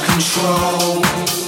control.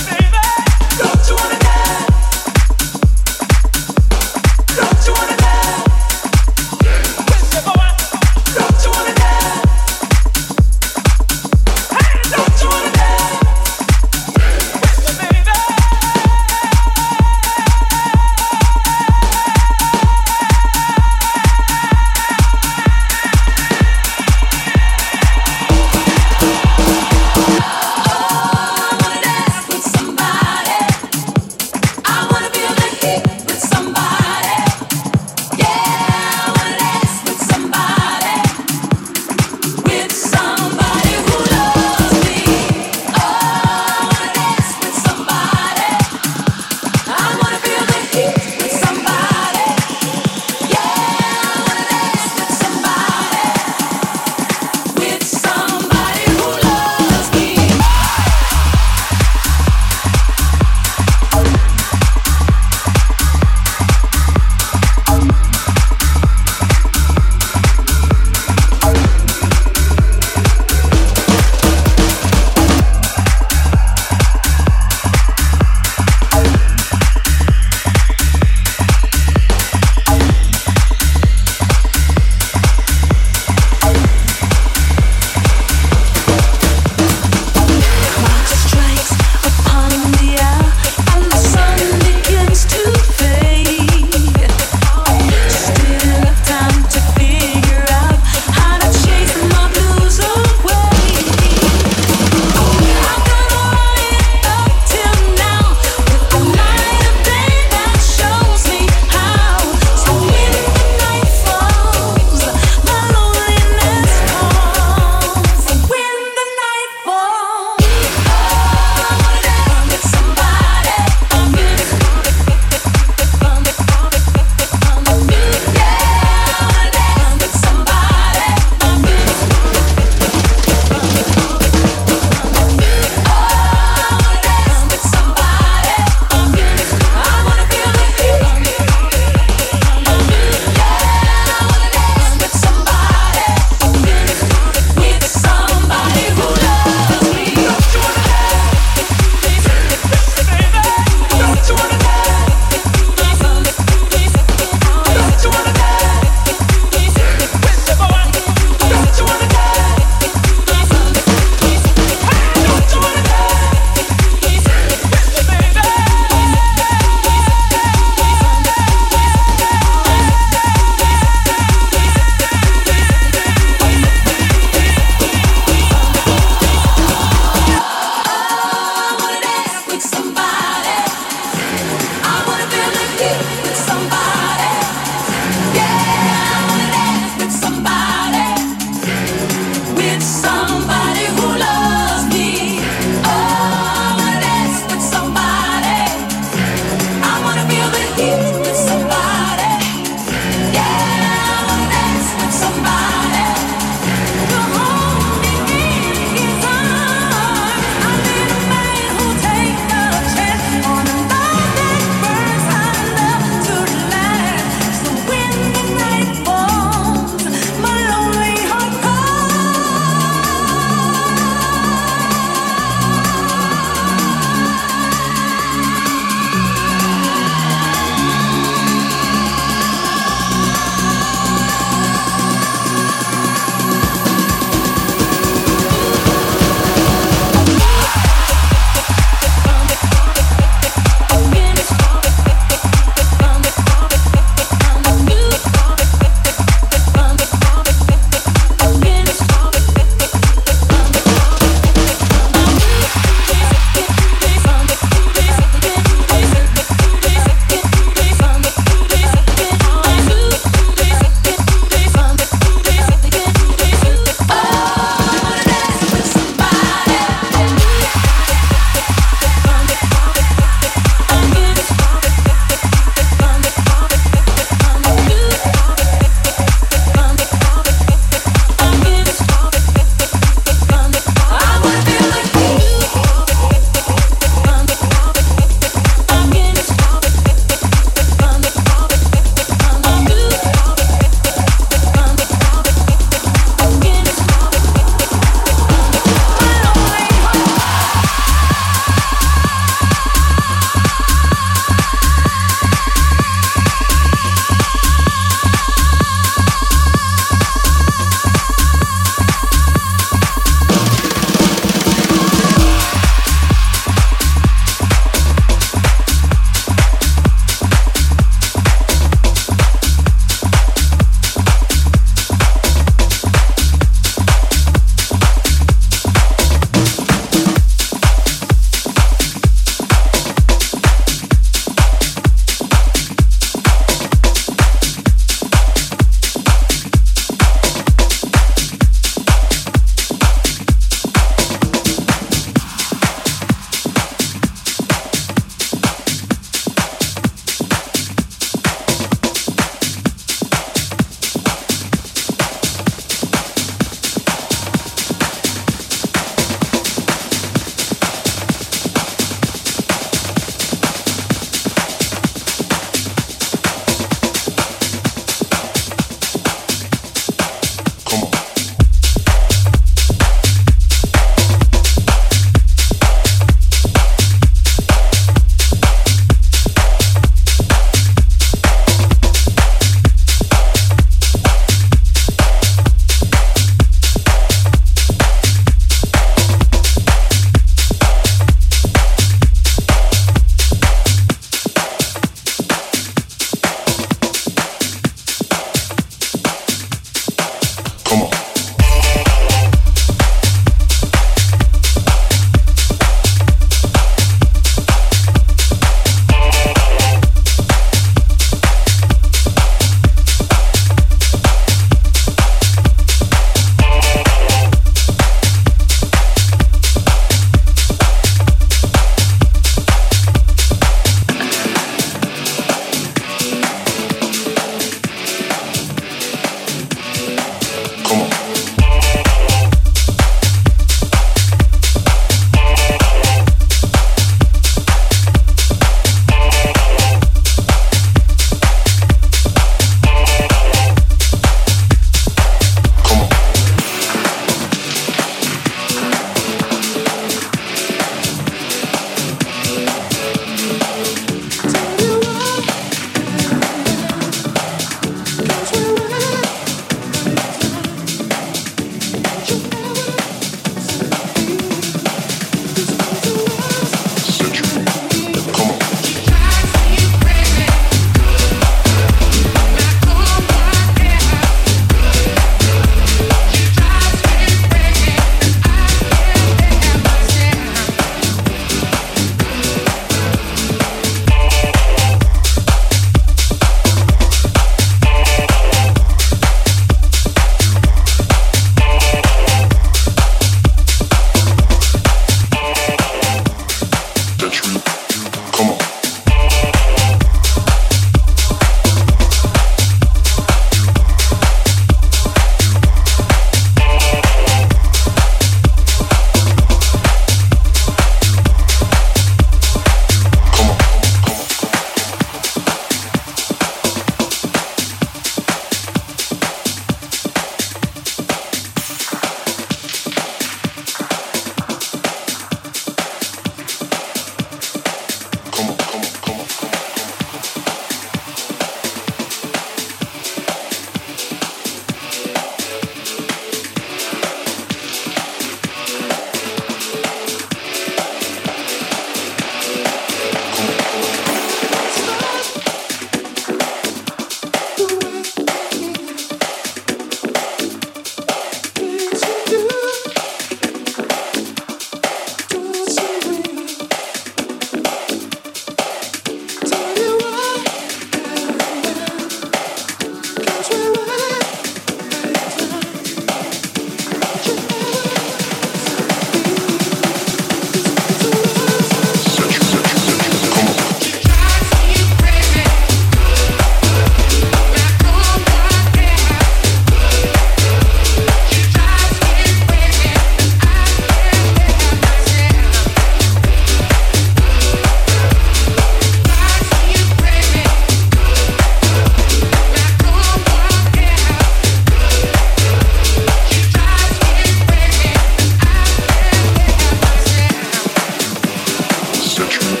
century.